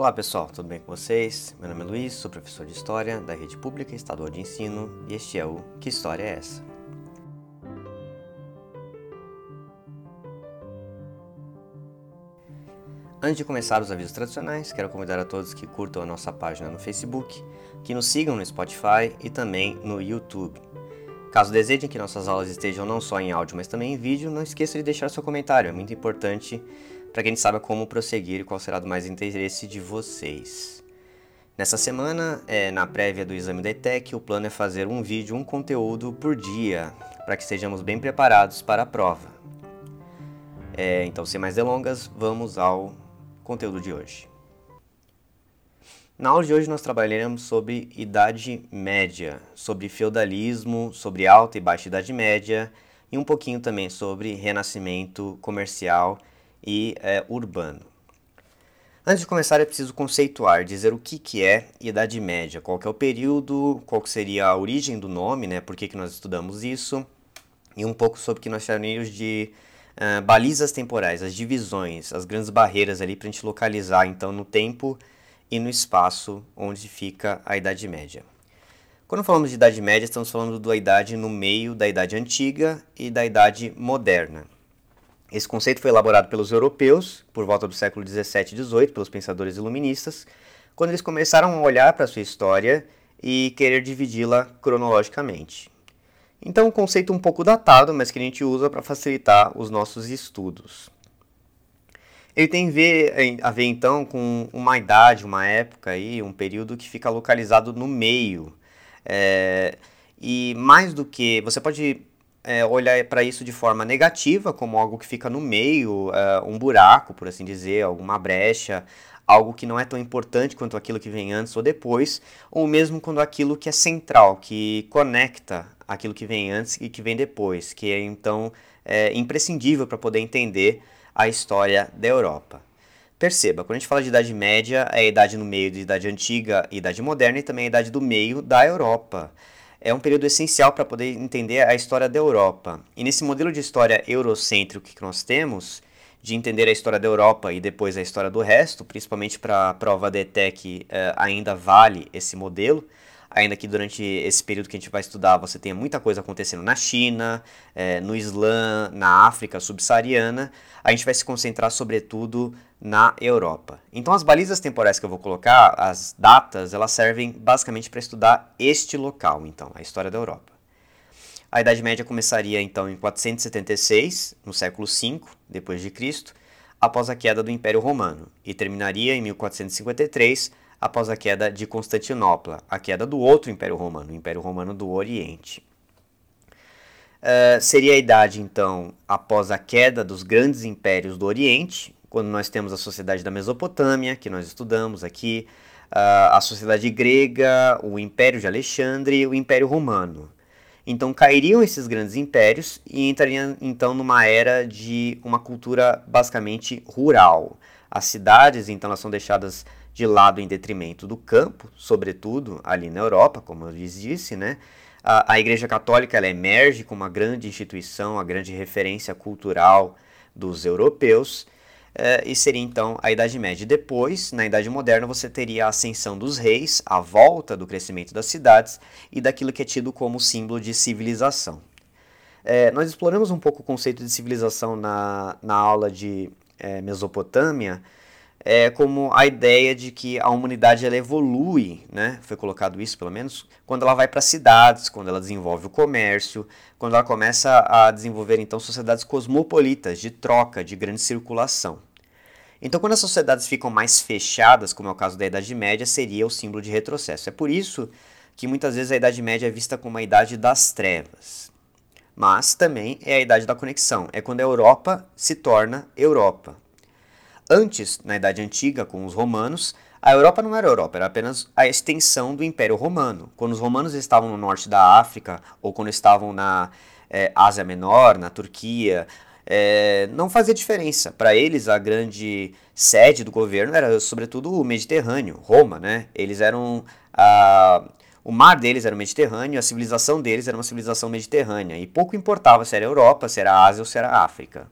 Olá pessoal, tudo bem com vocês? Meu nome é Luiz, sou professor de História da Rede Pública Estadual de Ensino e este é o Que História é Essa? Antes de começar os avisos tradicionais, quero convidar a todos que curtam a nossa página no Facebook, que nos sigam no Spotify e também no YouTube. Caso desejem que nossas aulas estejam não só em áudio, mas também em vídeo, não esqueça de deixar seu comentário, é muito importante para que a gente saiba como prosseguir e qual será do mais interesse de vocês. Nessa semana, é, na prévia do exame da ETEC, o plano é fazer um vídeo, um conteúdo por dia, para que estejamos bem preparados para a prova. É, então, sem mais delongas, vamos ao conteúdo de hoje. Na aula de hoje nós trabalharemos sobre Idade Média, sobre feudalismo, sobre Alta e Baixa Idade Média e um pouquinho também sobre Renascimento comercial e é, urbano. Antes de começar é preciso conceituar, dizer o que, que é Idade Média, qual que é o período, qual que seria a origem do nome, né, por que, que nós estudamos isso, e um pouco sobre o que nós chamamos de uh, balizas temporais, as divisões, as grandes barreiras ali para a gente localizar então no tempo e no espaço onde fica a Idade Média. Quando falamos de Idade Média, estamos falando da idade no meio da Idade Antiga e da Idade Moderna. Esse conceito foi elaborado pelos europeus por volta do século 17 e 18, pelos pensadores iluministas, quando eles começaram a olhar para a sua história e querer dividi-la cronologicamente. Então, um conceito um pouco datado, mas que a gente usa para facilitar os nossos estudos. Ele tem a ver, então, com uma idade, uma época, aí, um período que fica localizado no meio. É, e mais do que. Você pode é, olhar para isso de forma negativa, como algo que fica no meio, é, um buraco, por assim dizer, alguma brecha, algo que não é tão importante quanto aquilo que vem antes ou depois, ou mesmo quando aquilo que é central, que conecta aquilo que vem antes e que vem depois, que é então é, imprescindível para poder entender a história da Europa. Perceba, quando a gente fala de Idade Média, é a idade no meio de Idade Antiga e Idade Moderna e também a idade do meio da Europa é um período essencial para poder entender a história da Europa. E nesse modelo de história eurocêntrico que nós temos, de entender a história da Europa e depois a história do resto, principalmente para a prova da ETEC, eh, ainda vale esse modelo, ainda que durante esse período que a gente vai estudar você tenha muita coisa acontecendo na China, eh, no Islã, na África subsaariana, a gente vai se concentrar sobretudo na Europa. Então as balizas temporais que eu vou colocar, as datas, elas servem basicamente para estudar este local, então, a história da Europa. A Idade Média começaria então em 476, no século V depois de Cristo, após a queda do Império Romano, e terminaria em 1453, após a queda de Constantinopla, a queda do outro Império Romano, o Império Romano do Oriente. Uh, seria a idade, então, após a queda dos grandes impérios do Oriente, quando nós temos a sociedade da Mesopotâmia, que nós estudamos aqui, a sociedade grega, o Império de Alexandre o Império Romano. Então cairiam esses grandes impérios e entrariam então numa era de uma cultura basicamente rural. As cidades então elas são deixadas de lado em detrimento do campo, sobretudo ali na Europa, como eu lhes disse, né? A, a Igreja Católica ela emerge como uma grande instituição, a grande referência cultural dos europeus Uh, e seria então a Idade Média. Depois, na Idade Moderna, você teria a ascensão dos reis, a volta do crescimento das cidades e daquilo que é tido como símbolo de civilização. É, nós exploramos um pouco o conceito de civilização na, na aula de é, Mesopotâmia, é, como a ideia de que a humanidade ela evolui, né? foi colocado isso pelo menos, quando ela vai para cidades, quando ela desenvolve o comércio, quando ela começa a desenvolver então sociedades cosmopolitas, de troca, de grande circulação. Então, quando as sociedades ficam mais fechadas, como é o caso da Idade Média, seria o símbolo de retrocesso. É por isso que muitas vezes a Idade Média é vista como a Idade das Trevas. Mas também é a Idade da Conexão, é quando a Europa se torna Europa. Antes, na Idade Antiga, com os romanos, a Europa não era Europa, era apenas a extensão do Império Romano. Quando os romanos estavam no norte da África, ou quando estavam na é, Ásia Menor, na Turquia, é, não fazia diferença. Para eles, a grande sede do governo era, sobretudo, o Mediterrâneo, Roma. Né? Eles eram. A, o mar deles era o Mediterrâneo, a civilização deles era uma civilização mediterrânea. E pouco importava se era Europa, se era Ásia ou se era África.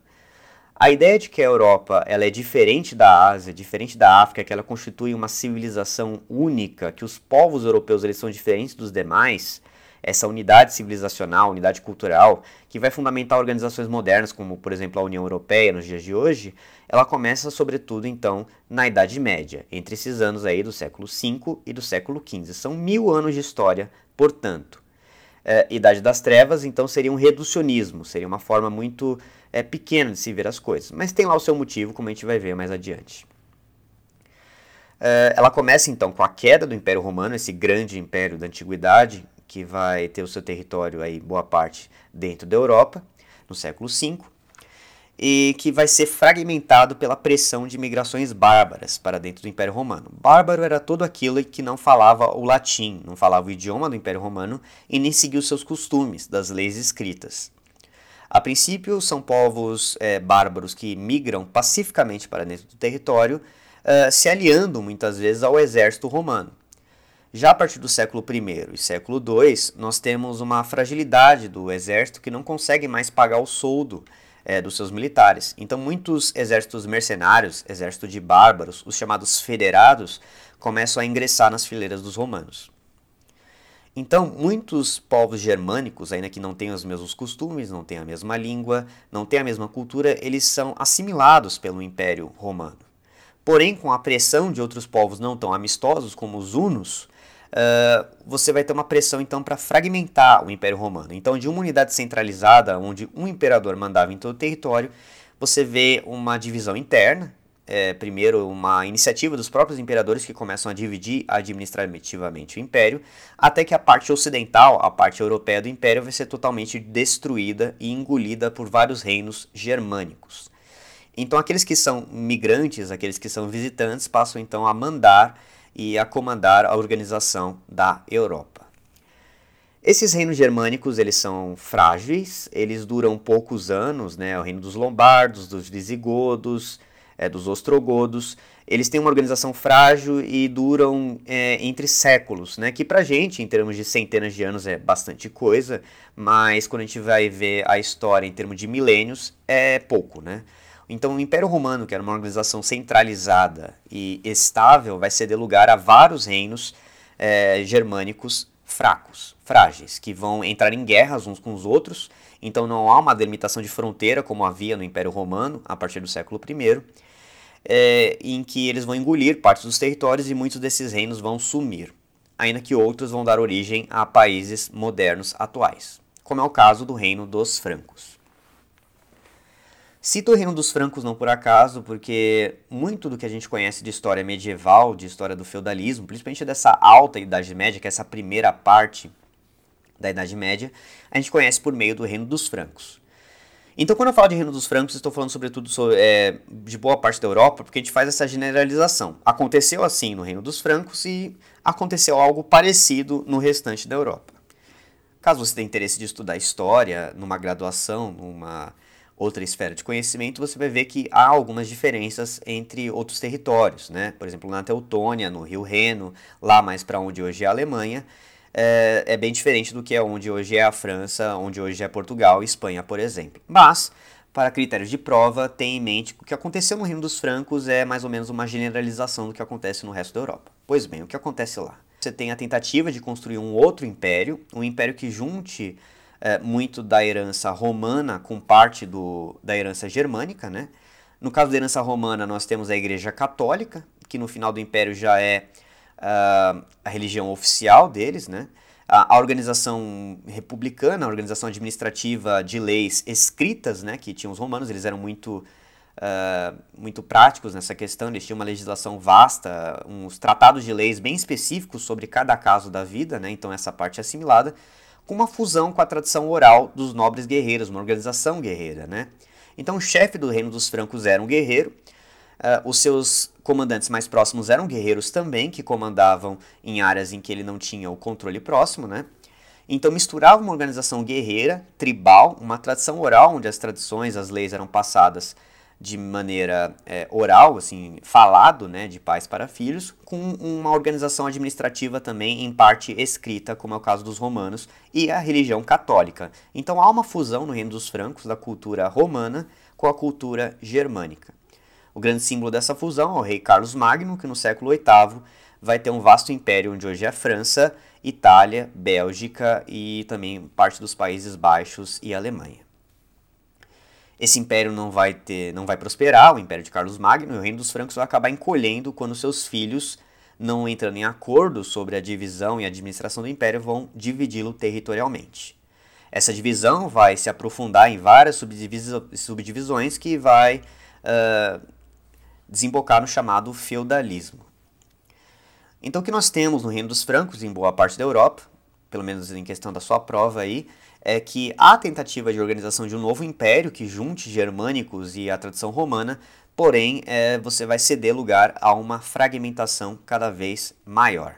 A ideia de que a Europa ela é diferente da Ásia, diferente da África, que ela constitui uma civilização única, que os povos europeus eles são diferentes dos demais, essa unidade civilizacional, unidade cultural, que vai fundamentar organizações modernas, como por exemplo a União Europeia nos dias de hoje, ela começa sobretudo então na Idade Média, entre esses anos aí do século V e do século XV. São mil anos de história, portanto. É, Idade das Trevas, então, seria um reducionismo, seria uma forma muito é, pequena de se ver as coisas. Mas tem lá o seu motivo, como a gente vai ver mais adiante. É, ela começa então com a queda do Império Romano, esse grande império da antiguidade, que vai ter o seu território aí, boa parte, dentro da Europa, no século V, e que vai ser fragmentado pela pressão de migrações bárbaras para dentro do Império Romano. Bárbaro era todo aquilo que não falava o latim, não falava o idioma do Império Romano e nem seguia os seus costumes, das leis escritas. A princípio, são povos é, bárbaros que migram pacificamente para dentro do território, uh, se aliando muitas vezes ao exército romano. Já a partir do século I e século II, nós temos uma fragilidade do exército que não consegue mais pagar o soldo é, dos seus militares. Então, muitos exércitos mercenários, exército de bárbaros, os chamados federados, começam a ingressar nas fileiras dos romanos. Então, muitos povos germânicos, ainda que não tenham os mesmos costumes, não tenham a mesma língua, não tenham a mesma cultura, eles são assimilados pelo Império Romano. Porém, com a pressão de outros povos não tão amistosos, como os hunos, uh, você vai ter uma pressão então para fragmentar o Império Romano. Então, de uma unidade centralizada, onde um imperador mandava em todo o território, você vê uma divisão interna, é, primeiro uma iniciativa dos próprios imperadores que começam a dividir administrativamente o império, até que a parte ocidental, a parte europeia do império, vai ser totalmente destruída e engolida por vários reinos germânicos. Então aqueles que são migrantes, aqueles que são visitantes, passam então a mandar e a comandar a organização da Europa. Esses reinos germânicos, eles são frágeis, eles duram poucos anos, né? O reino dos lombardos, dos visigodos, é, dos ostrogodos, eles têm uma organização frágil e duram é, entre séculos, né? Que pra gente, em termos de centenas de anos, é bastante coisa, mas quando a gente vai ver a história em termos de milênios, é pouco, né? Então, o Império Romano, que era uma organização centralizada e estável, vai ceder lugar a vários reinos é, germânicos fracos, frágeis, que vão entrar em guerras uns com os outros. Então, não há uma delimitação de fronteira como havia no Império Romano a partir do século I é, em que eles vão engolir partes dos territórios e muitos desses reinos vão sumir, ainda que outros vão dar origem a países modernos atuais, como é o caso do Reino dos Francos. Cito o Reino dos Francos não por acaso, porque muito do que a gente conhece de história medieval, de história do feudalismo, principalmente dessa alta Idade Média, que é essa primeira parte da Idade Média, a gente conhece por meio do Reino dos Francos. Então, quando eu falo de Reino dos Francos, estou falando sobretudo sobre, é, de boa parte da Europa, porque a gente faz essa generalização. Aconteceu assim no Reino dos Francos e aconteceu algo parecido no restante da Europa. Caso você tenha interesse de estudar história, numa graduação, numa outra esfera de conhecimento, você vai ver que há algumas diferenças entre outros territórios, né? Por exemplo, na Teutônia, no Rio Reno, lá mais para onde hoje é a Alemanha, é, é, bem diferente do que é onde hoje é a França, onde hoje é Portugal Espanha, por exemplo. Mas, para critérios de prova, tenha em mente que o que aconteceu no Reino dos Francos é mais ou menos uma generalização do que acontece no resto da Europa. Pois bem, o que acontece lá? Você tem a tentativa de construir um outro império, um império que junte é, muito da herança romana com parte do, da herança germânica, né? No caso da herança romana, nós temos a Igreja Católica, que no final do Império já é uh, a religião oficial deles, né? A, a, organização republicana, a organização administrativa de leis escritas, né, que tinham os romanos, eles eram muito, uh, muito práticos nessa questão, eles tinham uma legislação vasta, uns tratados de leis bem específicos sobre cada caso da vida, né, então essa parte é assimilada, com uma fusão com a tradição oral dos nobres guerreiros, uma organização guerreira. Né? Então o chefe do reino dos francos era um guerreiro, Uh, os seus comandantes mais próximos eram guerreiros também, que comandavam em áreas em que ele não tinha o controle próximo, né? Então misturava uma organização guerreira, tribal, uma tradição oral, onde as tradições, as leis eram passadas de maneira é, oral, assim, falado, né, de pais para filhos, com uma organização administrativa também em parte escrita, como é o caso dos romanos, e a religião católica. Então há uma fusão no reino dos francos da cultura romana com a cultura germânica. O grande símbolo dessa fusão é o rei Carlos Magno, que no século VIII vai ter um vasto império onde hoje é a França, Itália, Bélgica e também parte dos Países Baixos e Alemanha. Esse império não vai ter, não vai prosperar, o império de Carlos Magno, e o reino dos francos vai acabar encolhendo quando seus filhos, não entrando em acordo sobre a divisão e administração do império, vão dividi-lo territorialmente. Essa divisão vai se aprofundar em várias subdivisões que vai uh, desembocar no chamado feudalismo. Então, o que nós temos no reino dos francos, em boa parte da Europa, pelo menos em questão da sua prova aí, é que há tentativa de organização de um novo império que junte germânicos e a tradição romana, porém é, você vai ceder lugar a uma fragmentação cada vez maior.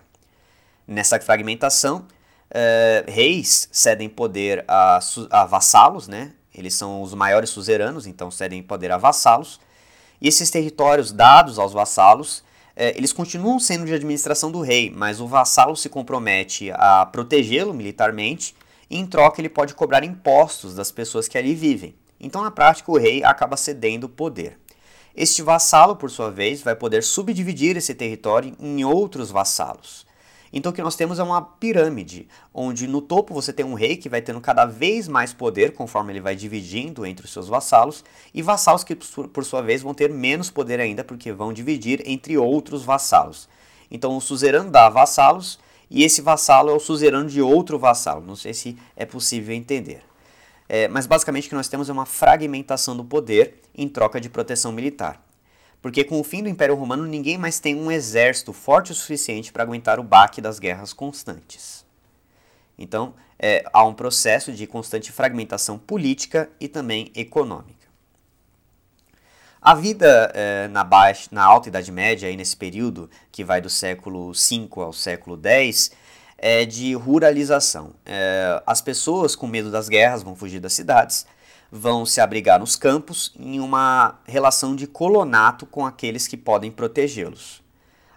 Nessa fragmentação, é, reis cedem poder a, a vassalos, né? eles são os maiores suzeranos, então cedem poder a vassalos, e esses territórios dados aos vassalos é, eles continuam sendo de administração do rei, mas o vassalo se compromete a protegê-lo militarmente e em troca ele pode cobrar impostos das pessoas que ali vivem. Então, na prática, o rei acaba cedendo poder. Este vassalo, por sua vez, vai poder subdividir esse território em outros vassalos. Então, o que nós temos é uma pirâmide, onde no topo você tem um rei que vai tendo cada vez mais poder conforme ele vai dividindo entre os seus vassalos, e vassalos que, por sua vez, vão ter menos poder ainda porque vão dividir entre outros vassalos. Então, o suzerano dá vassalos e esse vassalo é o suzerano de outro vassalo. Não sei se é possível entender. É, mas basicamente o que nós temos é uma fragmentação do poder em troca de proteção militar. Porque com o fim do Império Romano ninguém mais tem um exército forte o suficiente para aguentar o baque das guerras constantes. Então, é, há um processo de constante fragmentação política e também econômica. A vida é, na, baixa, na Alta Idade Média, aí nesse período que vai do século V ao século X, é de ruralização. É, as pessoas com medo das guerras vão fugir das cidades, vão se abrigar nos campos em uma relação de colonato com aqueles que podem protegê-los.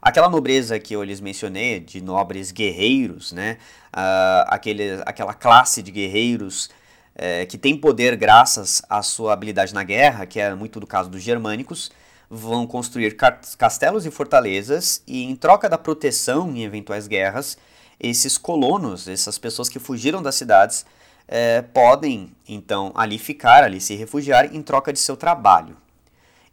Aquela nobreza que eu lhes mencionei, de nobres guerreiros, né? Uh, aquele, aquela classe de guerreiros é, que tem poder graças à sua habilidade na guerra, que é muito do caso dos germânicos, vão construir castelos e fortalezas e, em troca da proteção em eventuais guerras, esses colonos, essas pessoas que fugiram das cidades, é, podem então ali ficar, ali se refugiar em troca de seu trabalho.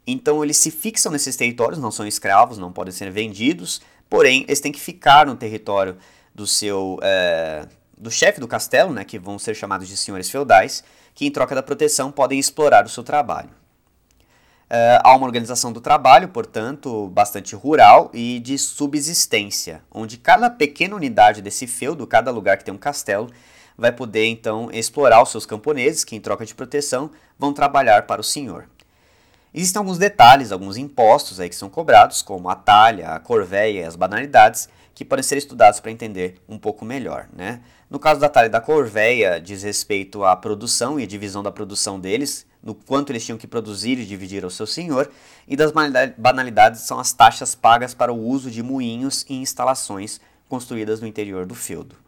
Então eles se fixam nesses territórios, não são escravos, não podem ser vendidos, porém eles têm que ficar no território do seu é, do chefe do castelo, né, que vão ser chamados de senhores feudais, que em troca da proteção podem explorar o seu trabalho. Uh, há uma organização do trabalho, portanto, bastante rural e de subsistência, onde cada pequena unidade desse feudo, cada lugar que tem um castelo, vai poder então explorar os seus camponeses, que em troca de proteção vão trabalhar para o senhor. Existem alguns detalhes, alguns impostos aí que são cobrados, como a talha, a corvéia e as banalidades, que podem ser estudados para entender um pouco melhor. Né? No caso da talha e da corvéia, diz respeito à produção e divisão da produção deles, no quanto eles tinham que produzir e dividir ao seu senhor, e das banalidades são as taxas pagas para o uso de moinhos e instalações construídas no interior do feudo.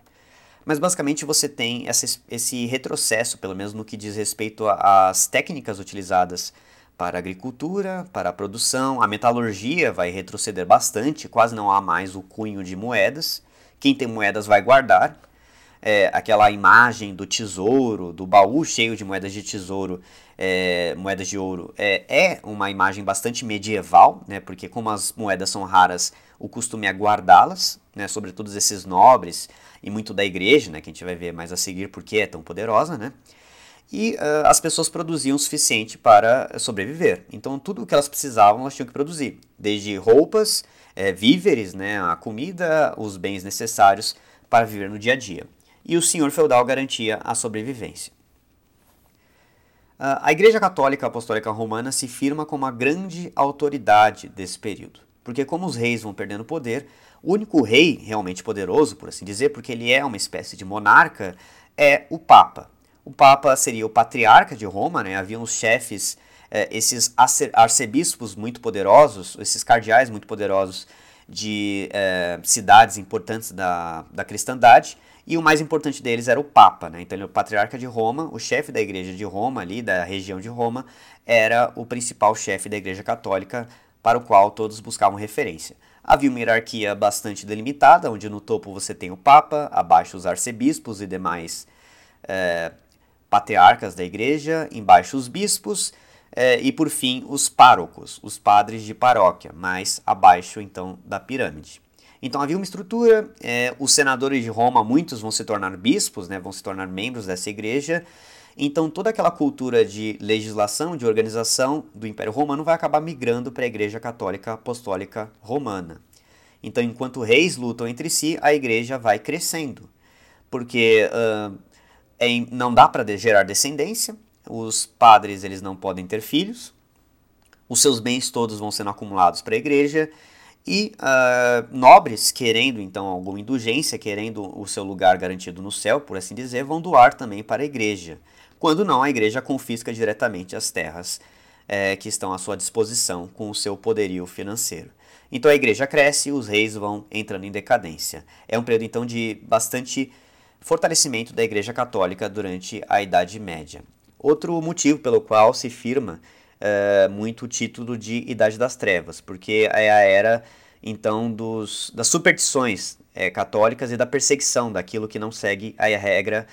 Mas basicamente você tem essa, esse retrocesso, pelo menos no que diz respeito às técnicas utilizadas para a agricultura, para a produção. A metalurgia vai retroceder bastante, quase não há mais o cunho de moedas. Quem tem moedas vai guardar. É, aquela imagem do tesouro, do baú cheio de moedas de tesouro, é, moedas de ouro, é, é, uma imagem bastante medieval, né, porque como as moedas são raras, o costume é guardá-las, né, sobretudo esses nobres e muito da igreja, né, que a gente vai ver mais a seguir porque é tão poderosa, né, e uh, as pessoas produziam o suficiente para sobreviver. Então, tudo o que elas precisavam, elas tinham que produzir, desde roupas, é, víveres, né, a comida, os bens necessários para viver no dia a dia. E o senhor feudal garantia a sobrevivência. Uh, a Igreja Católica Apostólica Romana se firma como a grande autoridade desse período, porque como os reis vão perdendo poder, o único rei realmente poderoso, por assim dizer, porque ele é uma espécie de monarca, é o Papa, O Papa seria o patriarca de Roma, né? Haviam os chefes, eh, esses arcebispos muito poderosos, esses cardeais muito poderosos de eh, cidades importantes da, da cristandade, e o mais importante deles era o Papa, né? Então ele é o patriarca de Roma, o chefe da igreja de Roma, ali da região de Roma, era o principal chefe da igreja católica para o qual todos buscavam referência. Havia uma hierarquia bastante delimitada, onde no topo você tem o Papa, abaixo os arcebispos e demais é, patriarcas da igreja, embaixo os bispos é, e por fim os párocos, os padres de paróquia, mais abaixo então da pirâmide. Então havia uma estrutura, é, os senadores de Roma, muitos vão se tornar bispos, né, vão se tornar membros dessa igreja, então, toda aquela cultura de legislação, de organização do Império Romano vai acabar migrando para a Igreja Católica Apostólica Romana. Então, enquanto reis lutam entre si, a igreja vai crescendo, porque uh, é, não dá para gerar descendência, os padres eles não podem ter filhos, os seus bens todos vão sendo acumulados para a igreja, e uh, nobres, querendo então alguma indulgência, querendo o seu lugar garantido no céu, por assim dizer, vão doar também para a igreja. Quando não, a igreja confisca diretamente as terras é, que estão à sua disposição com o seu poderio financeiro. Então a igreja cresce os reis vão entrando em decadência. É um período então de bastante fortalecimento da igreja católica durante a Idade Média. Outro motivo pelo qual se firma é, muito o título de Idade das Trevas, porque é a era então dos, das superstições é, católicas e da perseguição daquilo que não segue a regra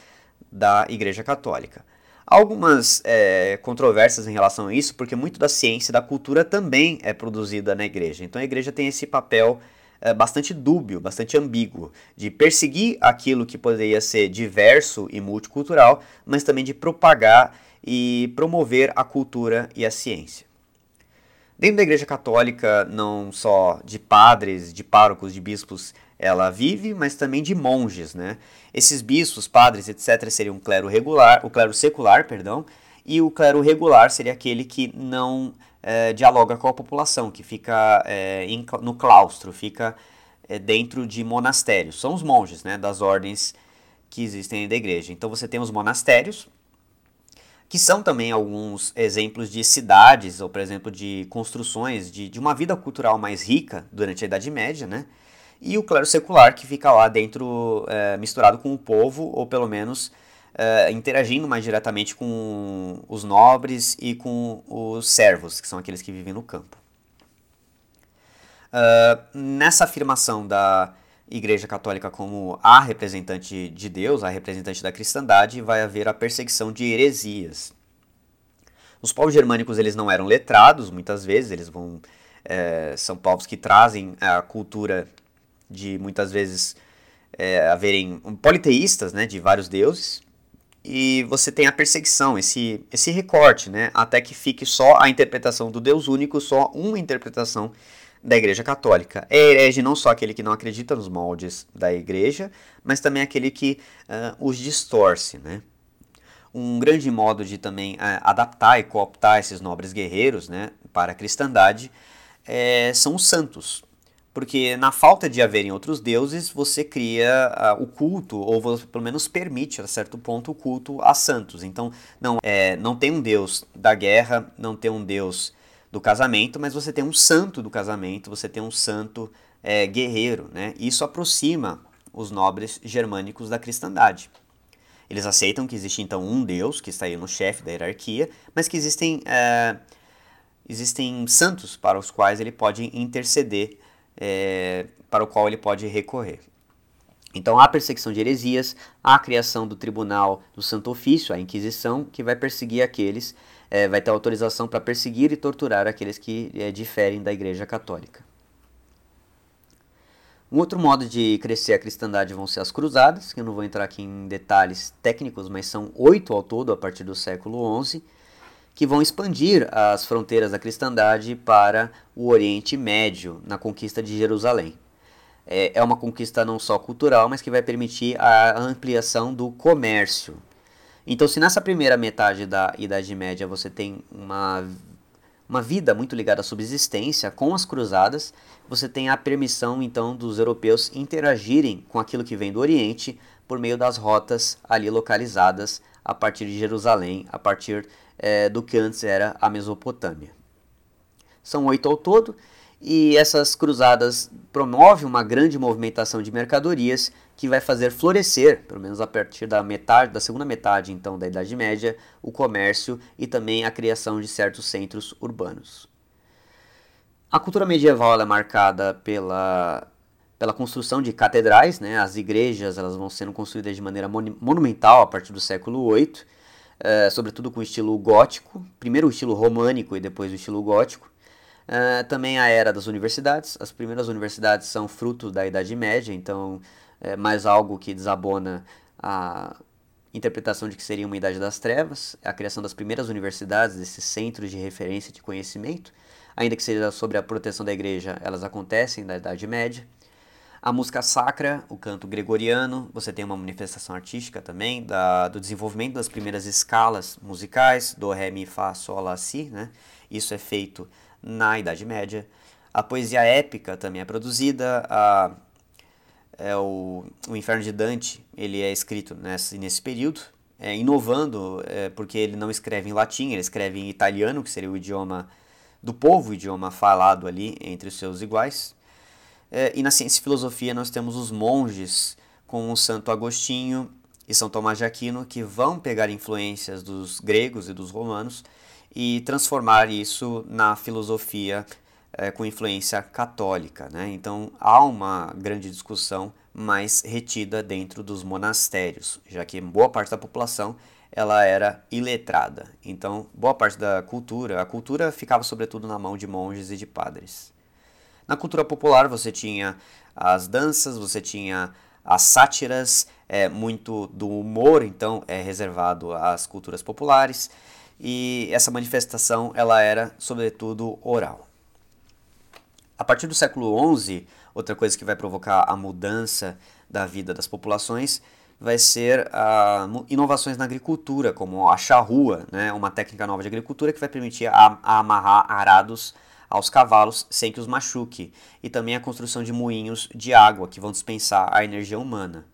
da Igreja Católica algumas é, controvérsias em relação a isso, porque muito da ciência e da cultura também é produzida na igreja. Então a igreja tem esse papel é, bastante dúbio, bastante ambíguo, de perseguir aquilo que poderia ser diverso e multicultural, mas também de propagar e promover a cultura e a ciência. Dentro da Igreja Católica, não só de padres, de párocos, de bispos, ela vive, mas também de monges, né? Esses bispos, padres, etc., seriam o clero regular, o clero secular, perdão, e o clero regular seria aquele que não é, dialoga com a população, que fica é, em, no claustro, fica é, dentro de monastérios. São os monges, né, das ordens que existem da igreja. Então você tem os monastérios, que são também alguns exemplos de cidades, ou por exemplo de construções, de, de uma vida cultural mais rica durante a Idade Média, né? E o clero secular, que fica lá dentro, é, misturado com o povo, ou pelo menos é, interagindo mais diretamente com os nobres e com os servos, que são aqueles que vivem no campo. Uh, nessa afirmação da Igreja Católica como a representante de Deus, a representante da cristandade, vai haver a perseguição de heresias. Os povos germânicos eles não eram letrados, muitas vezes eles vão é, são povos que trazem a cultura de muitas vezes é, haverem politeístas, né, de vários deuses, e você tem a perseguição, esse, esse recorte, né, até que fique só a interpretação do Deus único, só uma interpretação da Igreja Católica. É herege não só aquele que não acredita nos moldes da Igreja, mas também aquele que uh, os distorce. Né? Um grande modo de também uh, adaptar e cooptar esses nobres guerreiros né, para a cristandade é, são os santos. Porque na falta de haverem outros deuses, você cria uh, o culto, ou você pelo menos permite, a certo ponto, o culto a santos. Então, não, é, não tem um deus da guerra, não tem um deus do casamento, mas você tem um santo do casamento, você tem um santo é, guerreiro, né? Isso aproxima os nobres germânicos da cristandade. Eles aceitam que existe então um Deus que está aí no chefe da hierarquia, mas que existem, é, existem santos para os quais ele pode interceder, é, para o qual ele pode recorrer. Então há perseguição de heresias, há a criação do tribunal do Santo Ofício, a Inquisição, que vai perseguir aqueles é, vai ter autorização para perseguir e torturar aqueles que é, diferem da Igreja Católica. Um outro modo de crescer a cristandade vão ser as cruzadas, que eu não vou entrar aqui em detalhes técnicos, mas são oito ao todo a partir do século XI, que vão expandir as fronteiras da cristandade para o Oriente Médio na conquista de Jerusalém. É, é uma conquista não só cultural, mas que vai permitir a ampliação do comércio então, se nessa primeira metade da Idade Média você tem uma, uma vida muito ligada à subsistência com as cruzadas, você tem a permissão então dos europeus interagirem com aquilo que vem do Oriente por meio das rotas ali localizadas a partir de Jerusalém, a partir é, do que antes era a Mesopotâmia. São oito ao todo, e essas cruzadas promovem uma grande movimentação de mercadorias que vai fazer florescer, pelo menos a partir da metade, da segunda metade então da Idade Média, o comércio e também a criação de certos centros urbanos. A cultura medieval é marcada pela, pela construção de catedrais, né? as igrejas elas vão sendo construídas de maneira monumental a partir do século VIII, é, sobretudo com o estilo gótico, primeiro o estilo românico e depois o estilo gótico. Uh, também a era das universidades. As primeiras universidades são fruto da Idade Média, então é mais algo que desabona a interpretação de que seria uma Idade das Trevas, a criação das primeiras universidades, esses centros de referência de conhecimento, ainda que seja sobre a proteção da igreja, elas acontecem na Idade Média. A música sacra, o canto gregoriano, você tem uma manifestação artística também da, do desenvolvimento das primeiras escalas musicais, do, ré, mi, fá, sol, lá, si, né? Isso é feito na Idade Média. A poesia épica também é produzida. A, é o, o Inferno de Dante ele é escrito nesse, nesse período, é, inovando, é, porque ele não escreve em latim, ele escreve em italiano, que seria o idioma do povo, o idioma falado ali entre os seus iguais. É, e na ciência e filosofia nós temos os monges, com o Santo Agostinho e São Tomás de Aquino, que vão pegar influências dos gregos e dos romanos e transformar isso na filosofia é, com influência católica. Né? Então há uma grande discussão mais retida dentro dos monastérios, já que boa parte da população ela era iletrada. Então boa parte da cultura, a cultura ficava sobretudo na mão de monges e de padres. Na cultura popular você tinha as danças, você tinha as sátiras, é, muito do humor, então é reservado às culturas populares e essa manifestação ela era sobretudo oral. A partir do século XI, outra coisa que vai provocar a mudança da vida das populações vai ser a, inovações na agricultura, como a charrua, né, uma técnica nova de agricultura que vai permitir a, a amarrar arados aos cavalos sem que os machuque, e também a construção de moinhos de água que vão dispensar a energia humana.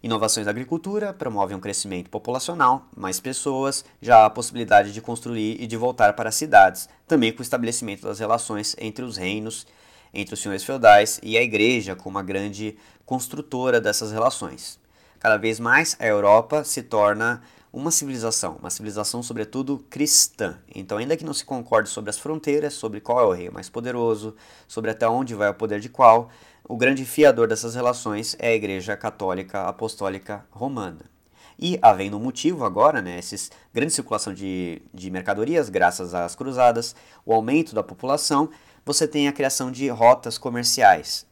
Inovações da agricultura promovem um crescimento populacional, mais pessoas, já há a possibilidade de construir e de voltar para as cidades, também com o estabelecimento das relações entre os reinos, entre os senhores feudais e a igreja como uma grande construtora dessas relações. Cada vez mais a Europa se torna uma civilização, uma civilização sobretudo cristã. Então, ainda que não se concorde sobre as fronteiras, sobre qual é o rei mais poderoso, sobre até onde vai o poder de qual, o grande fiador dessas relações é a Igreja Católica Apostólica Romana. E, havendo um motivo agora, né, essa grande circulação de, de mercadorias, graças às cruzadas, o aumento da população, você tem a criação de rotas comerciais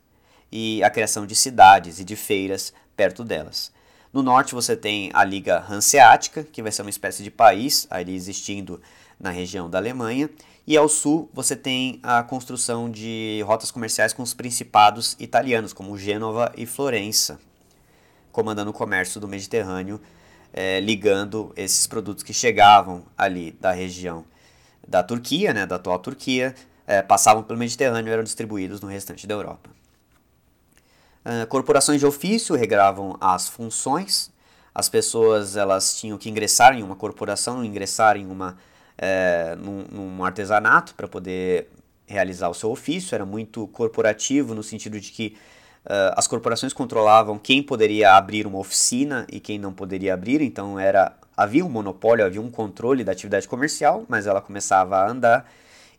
e a criação de cidades e de feiras perto delas. No norte você tem a Liga Hanseática, que vai ser uma espécie de país ali existindo na região da Alemanha, e ao sul você tem a construção de rotas comerciais com os principados italianos, como Gênova e Florença, comandando o comércio do Mediterrâneo, é, ligando esses produtos que chegavam ali da região da Turquia, né, da atual Turquia, é, passavam pelo Mediterrâneo e eram distribuídos no restante da Europa. Uh, corporações de ofício regravam as funções. As pessoas elas tinham que ingressar em uma corporação, ingressar em uma é, num, num artesanato para poder realizar o seu ofício, era muito corporativo no sentido de que uh, as corporações controlavam quem poderia abrir uma oficina e quem não poderia abrir, então era havia um monopólio, havia um controle da atividade comercial, mas ela começava a andar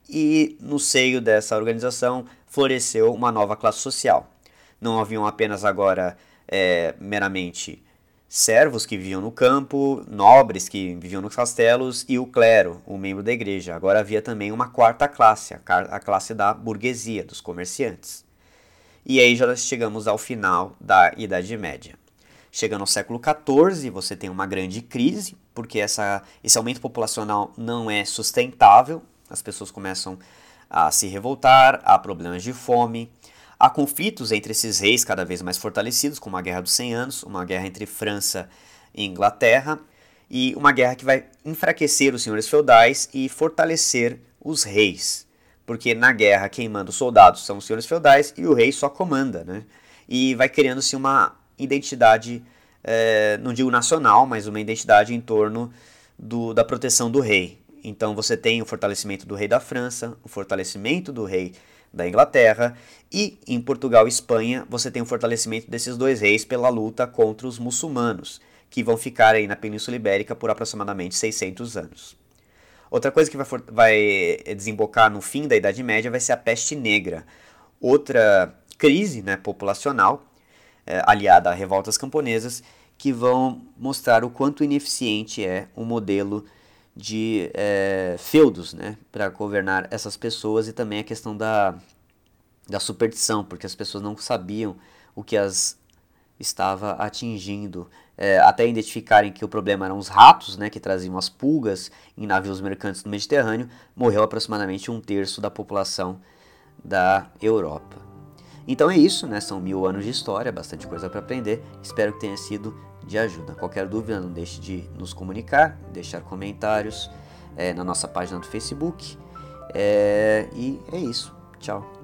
e no seio dessa organização floresceu uma nova classe social. Não haviam apenas agora é, meramente servos que viviam no campo, nobres que viviam nos castelos e o clero, o membro da igreja. Agora havia também uma quarta classe, a classe da burguesia, dos comerciantes. E aí já chegamos ao final da Idade Média. Chegando ao século XIV, você tem uma grande crise, porque essa, esse aumento populacional não é sustentável, as pessoas começam a se revoltar, há problemas de fome, Há conflitos entre esses reis cada vez mais fortalecidos, como a Guerra dos 100 Anos, uma guerra entre França e Inglaterra, e uma guerra que vai enfraquecer os senhores feudais e fortalecer os reis. Porque na guerra quem manda os soldados são os senhores feudais e o rei só comanda, né? E vai criando-se uma identidade é, não digo nacional, mas uma identidade em torno do, da proteção do rei. Então você tem o fortalecimento do rei da França, o fortalecimento do rei da Inglaterra e em Portugal e Espanha você tem o fortalecimento desses dois reis pela luta contra os muçulmanos, que vão ficar aí na Península Ibérica por aproximadamente 600 anos. Outra coisa que vai, vai desembocar no fim da Idade Média vai ser a peste negra, outra crise né, populacional é, aliada a revoltas camponesas que vão mostrar o quanto ineficiente é o modelo de é, feudos né, para governar essas pessoas e também a questão da, da superstição, porque as pessoas não sabiam o que as estava atingindo, é, até identificarem que o problema eram os ratos, né, que traziam as pulgas em navios mercantes no Mediterrâneo, morreu aproximadamente um terço da população da Europa. Então é isso, né? São mil anos de história, bastante coisa para aprender. Espero que tenha sido de ajuda. Qualquer dúvida, não deixe de nos comunicar, deixar comentários é, na nossa página do Facebook. É, e é isso. Tchau.